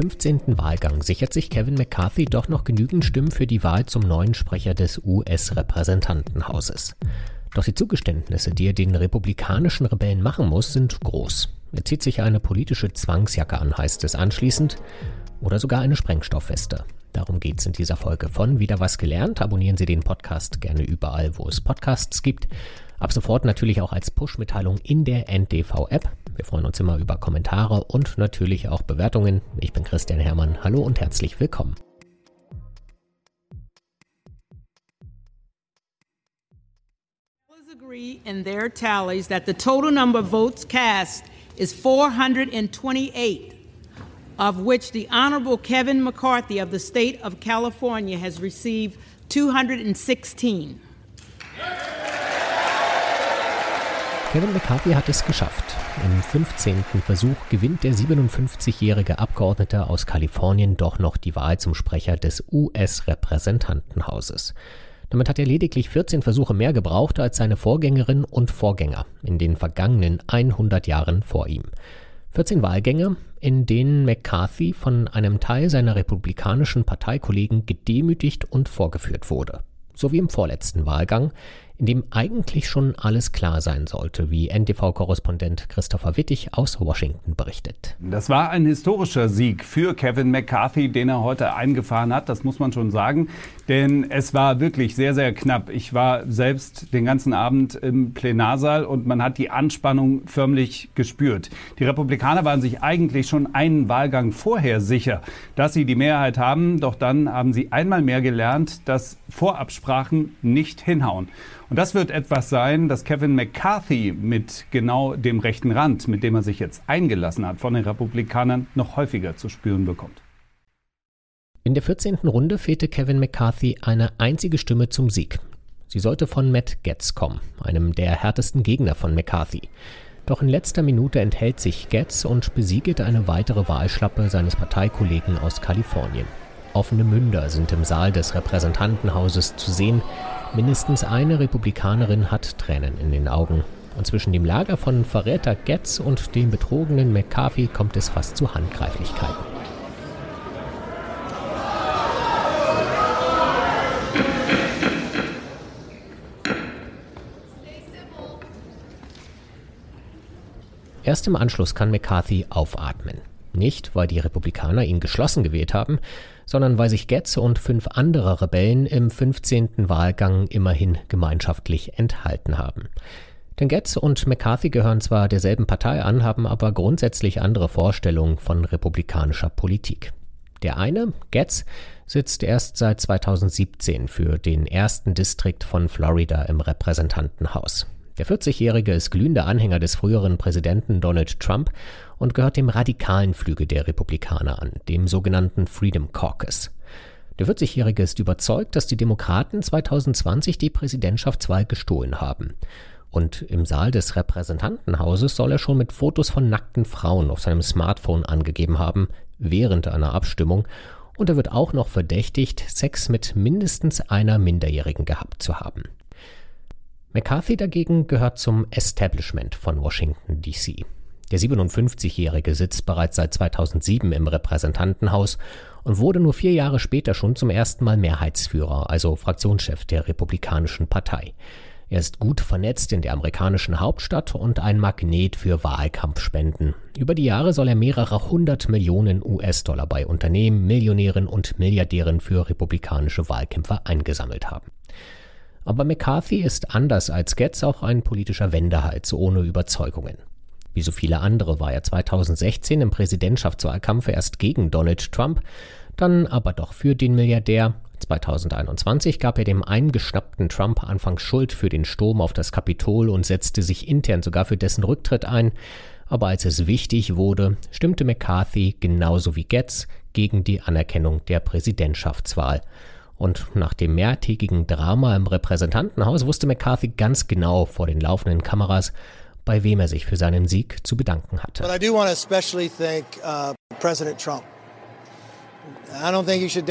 15. Wahlgang sichert sich Kevin McCarthy doch noch genügend Stimmen für die Wahl zum neuen Sprecher des US-Repräsentantenhauses. Doch die Zugeständnisse, die er den republikanischen Rebellen machen muss, sind groß. Er zieht sich eine politische Zwangsjacke an, heißt es anschließend, oder sogar eine Sprengstoffweste. Darum geht es in dieser Folge von Wieder was gelernt. Abonnieren Sie den Podcast gerne überall, wo es Podcasts gibt. Ab sofort natürlich auch als Push-Mitteilung in der NDV-App. Wir freuen uns immer über Kommentare und natürlich auch Bewertungen. Ich bin Christian Hermann. Hallo und herzlich willkommen. agree in their tallies that the total number of votes cast is 428, of which the Honorable Kevin McCarthy of the state of California has received 216. Kevin McCarthy hat es geschafft. Im 15. Versuch gewinnt der 57-jährige Abgeordnete aus Kalifornien doch noch die Wahl zum Sprecher des US-Repräsentantenhauses. Damit hat er lediglich 14 Versuche mehr gebraucht als seine Vorgängerin und Vorgänger in den vergangenen 100 Jahren vor ihm. 14 Wahlgänge, in denen McCarthy von einem Teil seiner republikanischen Parteikollegen gedemütigt und vorgeführt wurde. So wie im vorletzten Wahlgang, in dem eigentlich schon alles klar sein sollte, wie NTV-Korrespondent Christopher Wittig aus Washington berichtet. Das war ein historischer Sieg für Kevin McCarthy, den er heute eingefahren hat, das muss man schon sagen. Denn es war wirklich sehr, sehr knapp. Ich war selbst den ganzen Abend im Plenarsaal und man hat die Anspannung förmlich gespürt. Die Republikaner waren sich eigentlich schon einen Wahlgang vorher sicher, dass sie die Mehrheit haben. Doch dann haben sie einmal mehr gelernt, dass Vorabsprachen nicht hinhauen. Und das wird etwas sein, das Kevin McCarthy mit genau dem rechten Rand, mit dem er sich jetzt eingelassen hat, von den Republikanern noch häufiger zu spüren bekommt. In der 14. Runde fehlte Kevin McCarthy eine einzige Stimme zum Sieg. Sie sollte von Matt Getz kommen, einem der härtesten Gegner von McCarthy. Doch in letzter Minute enthält sich Getz und besiegt eine weitere Wahlschlappe seines Parteikollegen aus Kalifornien. Offene Münder sind im Saal des Repräsentantenhauses zu sehen, Mindestens eine Republikanerin hat Tränen in den Augen. Und zwischen dem Lager von Verräter Getz und dem betrogenen McCarthy kommt es fast zu Handgreiflichkeiten. Erst im Anschluss kann McCarthy aufatmen. Nicht, weil die Republikaner ihn geschlossen gewählt haben, sondern weil sich Getz und fünf andere Rebellen im 15. Wahlgang immerhin gemeinschaftlich enthalten haben. Denn Getz und McCarthy gehören zwar derselben Partei an, haben aber grundsätzlich andere Vorstellungen von republikanischer Politik. Der eine, Getz, sitzt erst seit 2017 für den ersten Distrikt von Florida im Repräsentantenhaus. Der 40-Jährige ist glühender Anhänger des früheren Präsidenten Donald Trump und gehört dem radikalen Flügel der Republikaner an, dem sogenannten Freedom Caucus. Der 40-Jährige ist überzeugt, dass die Demokraten 2020 die Präsidentschaftswahl gestohlen haben. Und im Saal des Repräsentantenhauses soll er schon mit Fotos von nackten Frauen auf seinem Smartphone angegeben haben, während einer Abstimmung. Und er wird auch noch verdächtigt, Sex mit mindestens einer Minderjährigen gehabt zu haben. McCarthy dagegen gehört zum Establishment von Washington, D.C. Der 57-Jährige sitzt bereits seit 2007 im Repräsentantenhaus und wurde nur vier Jahre später schon zum ersten Mal Mehrheitsführer, also Fraktionschef der Republikanischen Partei. Er ist gut vernetzt in der amerikanischen Hauptstadt und ein Magnet für Wahlkampfspenden. Über die Jahre soll er mehrere hundert Millionen US-Dollar bei Unternehmen, Millionären und Milliardären für republikanische Wahlkämpfer eingesammelt haben. Aber McCarthy ist anders als Getz auch ein politischer Wendehals ohne Überzeugungen. Wie so viele andere war er 2016 im Präsidentschaftswahlkampf erst gegen Donald Trump, dann aber doch für den Milliardär. 2021 gab er dem eingeschnappten Trump anfangs Schuld für den Sturm auf das Kapitol und setzte sich intern sogar für dessen Rücktritt ein. Aber als es wichtig wurde, stimmte McCarthy genauso wie Getz gegen die Anerkennung der Präsidentschaftswahl. Und nach dem mehrtägigen Drama im Repräsentantenhaus wusste McCarthy ganz genau vor den laufenden Kameras, bei wem er sich für seinen Sieg zu bedanken hatte. But I do want to especially thank uh, President Trump. I don't think should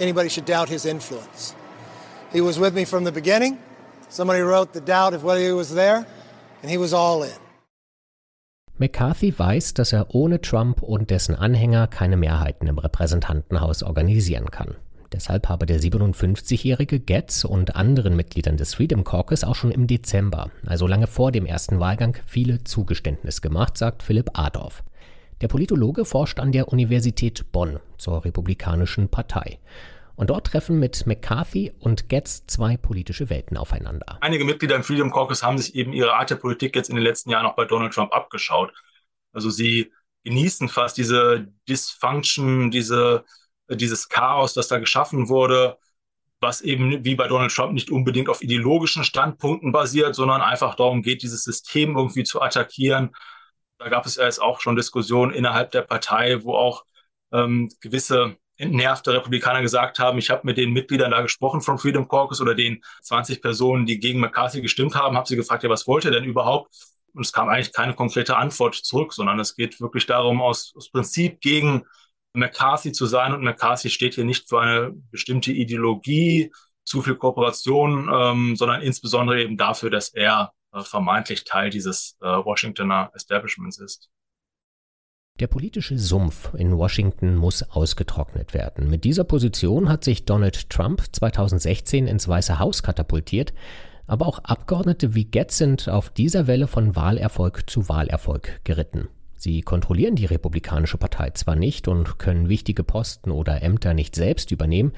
anybody should doubt his influence. He was with me from the beginning. Somebody wrote the doubt of whether he was there, and he was all in. McCarthy weiß, dass er ohne Trump und dessen Anhänger keine Mehrheiten im Repräsentantenhaus organisieren kann. Deshalb habe der 57-jährige Getz und anderen Mitgliedern des Freedom Caucus auch schon im Dezember, also lange vor dem ersten Wahlgang, viele Zugeständnisse gemacht, sagt Philipp Adorf. Der Politologe forscht an der Universität Bonn zur Republikanischen Partei. Und dort treffen mit McCarthy und Getz zwei politische Welten aufeinander. Einige Mitglieder im Freedom Caucus haben sich eben ihre Art der Politik jetzt in den letzten Jahren auch bei Donald Trump abgeschaut. Also sie genießen fast diese Dysfunction, diese dieses Chaos, das da geschaffen wurde, was eben wie bei Donald Trump nicht unbedingt auf ideologischen Standpunkten basiert, sondern einfach darum geht, dieses System irgendwie zu attackieren. Da gab es ja jetzt auch schon Diskussionen innerhalb der Partei, wo auch ähm, gewisse entnervte Republikaner gesagt haben, ich habe mit den Mitgliedern da gesprochen vom Freedom Caucus oder den 20 Personen, die gegen McCarthy gestimmt haben, habe sie gefragt, ja, was wollt ihr denn überhaupt? Und es kam eigentlich keine konkrete Antwort zurück, sondern es geht wirklich darum, aus, aus Prinzip gegen McCarthy zu sein. Und McCarthy steht hier nicht für eine bestimmte Ideologie, zu viel Kooperation, ähm, sondern insbesondere eben dafür, dass er äh, vermeintlich Teil dieses äh, Washingtoner Establishments ist. Der politische Sumpf in Washington muss ausgetrocknet werden. Mit dieser Position hat sich Donald Trump 2016 ins Weiße Haus katapultiert, aber auch Abgeordnete wie Getz sind auf dieser Welle von Wahlerfolg zu Wahlerfolg geritten. Sie kontrollieren die Republikanische Partei zwar nicht und können wichtige Posten oder Ämter nicht selbst übernehmen,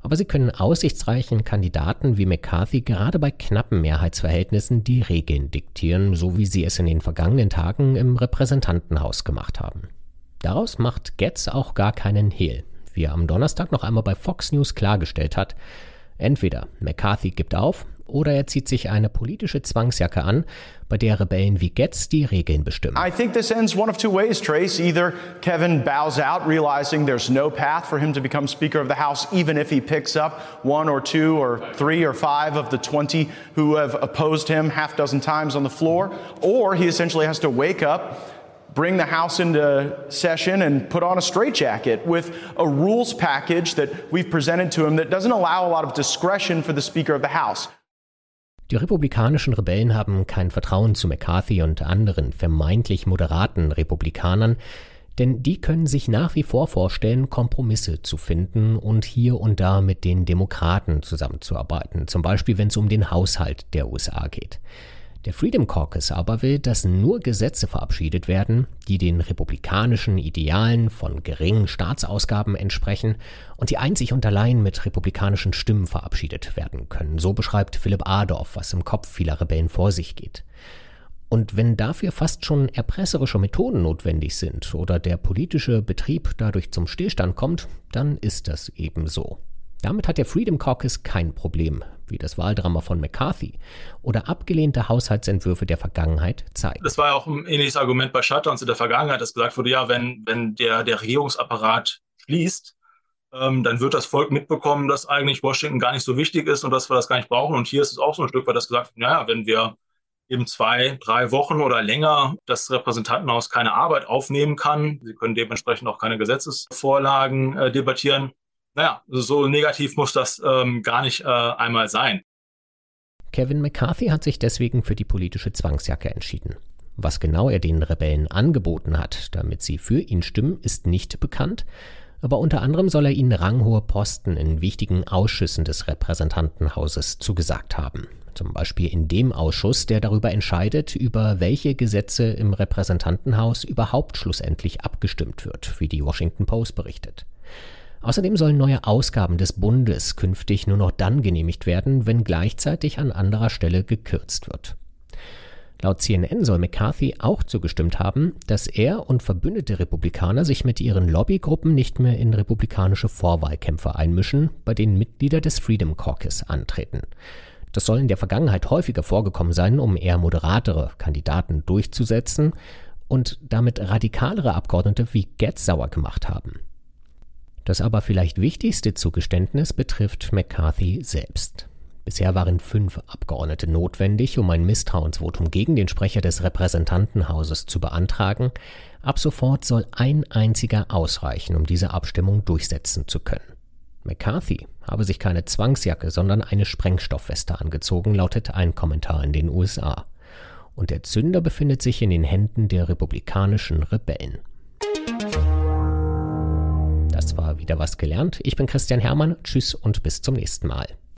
aber sie können aussichtsreichen Kandidaten wie McCarthy gerade bei knappen Mehrheitsverhältnissen die Regeln diktieren, so wie sie es in den vergangenen Tagen im Repräsentantenhaus gemacht haben. Daraus macht Getz auch gar keinen Hehl, wie er am Donnerstag noch einmal bei Fox News klargestellt hat. Entweder McCarthy gibt auf oder er zieht sich eine politische Zwangsjacke an, bei der Rebellen wie Getz die Regeln bestimmen. I think this ends one of two ways, Trace. Either Kevin bows out, realizing there's no path for him to become Speaker of the House, even if he picks up one or two or three or five of the 20 who have opposed him half dozen times on the floor, or he essentially has to wake up bring the House into session and put on a straitjacket with a rules package that we've presented to him that doesn't allow a lot of discretion for the Speaker of the House. Die republikanischen Rebellen haben kein Vertrauen zu McCarthy und anderen vermeintlich moderaten Republikanern, denn die können sich nach wie vor vorstellen, Kompromisse zu finden und hier und da mit den Demokraten zusammenzuarbeiten, zum Beispiel wenn es um den Haushalt der USA geht. Der Freedom Caucus aber will, dass nur Gesetze verabschiedet werden, die den republikanischen Idealen von geringen Staatsausgaben entsprechen und die einzig und allein mit republikanischen Stimmen verabschiedet werden können. So beschreibt Philipp Adorf, was im Kopf vieler Rebellen vor sich geht. Und wenn dafür fast schon erpresserische Methoden notwendig sind oder der politische Betrieb dadurch zum Stillstand kommt, dann ist das eben so. Damit hat der Freedom Caucus kein Problem, wie das Wahldrama von McCarthy oder abgelehnte Haushaltsentwürfe der Vergangenheit zeigen. Das war ja auch ein ähnliches Argument bei Shutdowns in der Vergangenheit, dass gesagt wurde, ja, wenn, wenn der, der Regierungsapparat schließt, ähm, dann wird das Volk mitbekommen, dass eigentlich Washington gar nicht so wichtig ist und dass wir das gar nicht brauchen. Und hier ist es auch so ein Stück weit, dass gesagt, naja, wenn wir eben zwei, drei Wochen oder länger das Repräsentantenhaus keine Arbeit aufnehmen kann, sie können dementsprechend auch keine Gesetzesvorlagen äh, debattieren, naja, so negativ muss das ähm, gar nicht äh, einmal sein. Kevin McCarthy hat sich deswegen für die politische Zwangsjacke entschieden. Was genau er den Rebellen angeboten hat, damit sie für ihn stimmen, ist nicht bekannt, aber unter anderem soll er ihnen ranghohe Posten in wichtigen Ausschüssen des Repräsentantenhauses zugesagt haben. Zum Beispiel in dem Ausschuss, der darüber entscheidet, über welche Gesetze im Repräsentantenhaus überhaupt schlussendlich abgestimmt wird, wie die Washington Post berichtet. Außerdem sollen neue Ausgaben des Bundes künftig nur noch dann genehmigt werden, wenn gleichzeitig an anderer Stelle gekürzt wird. Laut CNN soll McCarthy auch zugestimmt haben, dass er und verbündete Republikaner sich mit ihren Lobbygruppen nicht mehr in republikanische Vorwahlkämpfe einmischen, bei denen Mitglieder des Freedom Caucus antreten. Das soll in der Vergangenheit häufiger vorgekommen sein, um eher moderatere Kandidaten durchzusetzen und damit radikalere Abgeordnete wie Getz sauer gemacht haben. Das aber vielleicht wichtigste Zugeständnis betrifft McCarthy selbst. Bisher waren fünf Abgeordnete notwendig, um ein Misstrauensvotum gegen den Sprecher des Repräsentantenhauses zu beantragen. Ab sofort soll ein einziger ausreichen, um diese Abstimmung durchsetzen zu können. McCarthy habe sich keine Zwangsjacke, sondern eine Sprengstoffweste angezogen, lautet ein Kommentar in den USA. und der Zünder befindet sich in den Händen der republikanischen Rebellen. Das war wieder was gelernt. Ich bin Christian Hermann. Tschüss und bis zum nächsten Mal.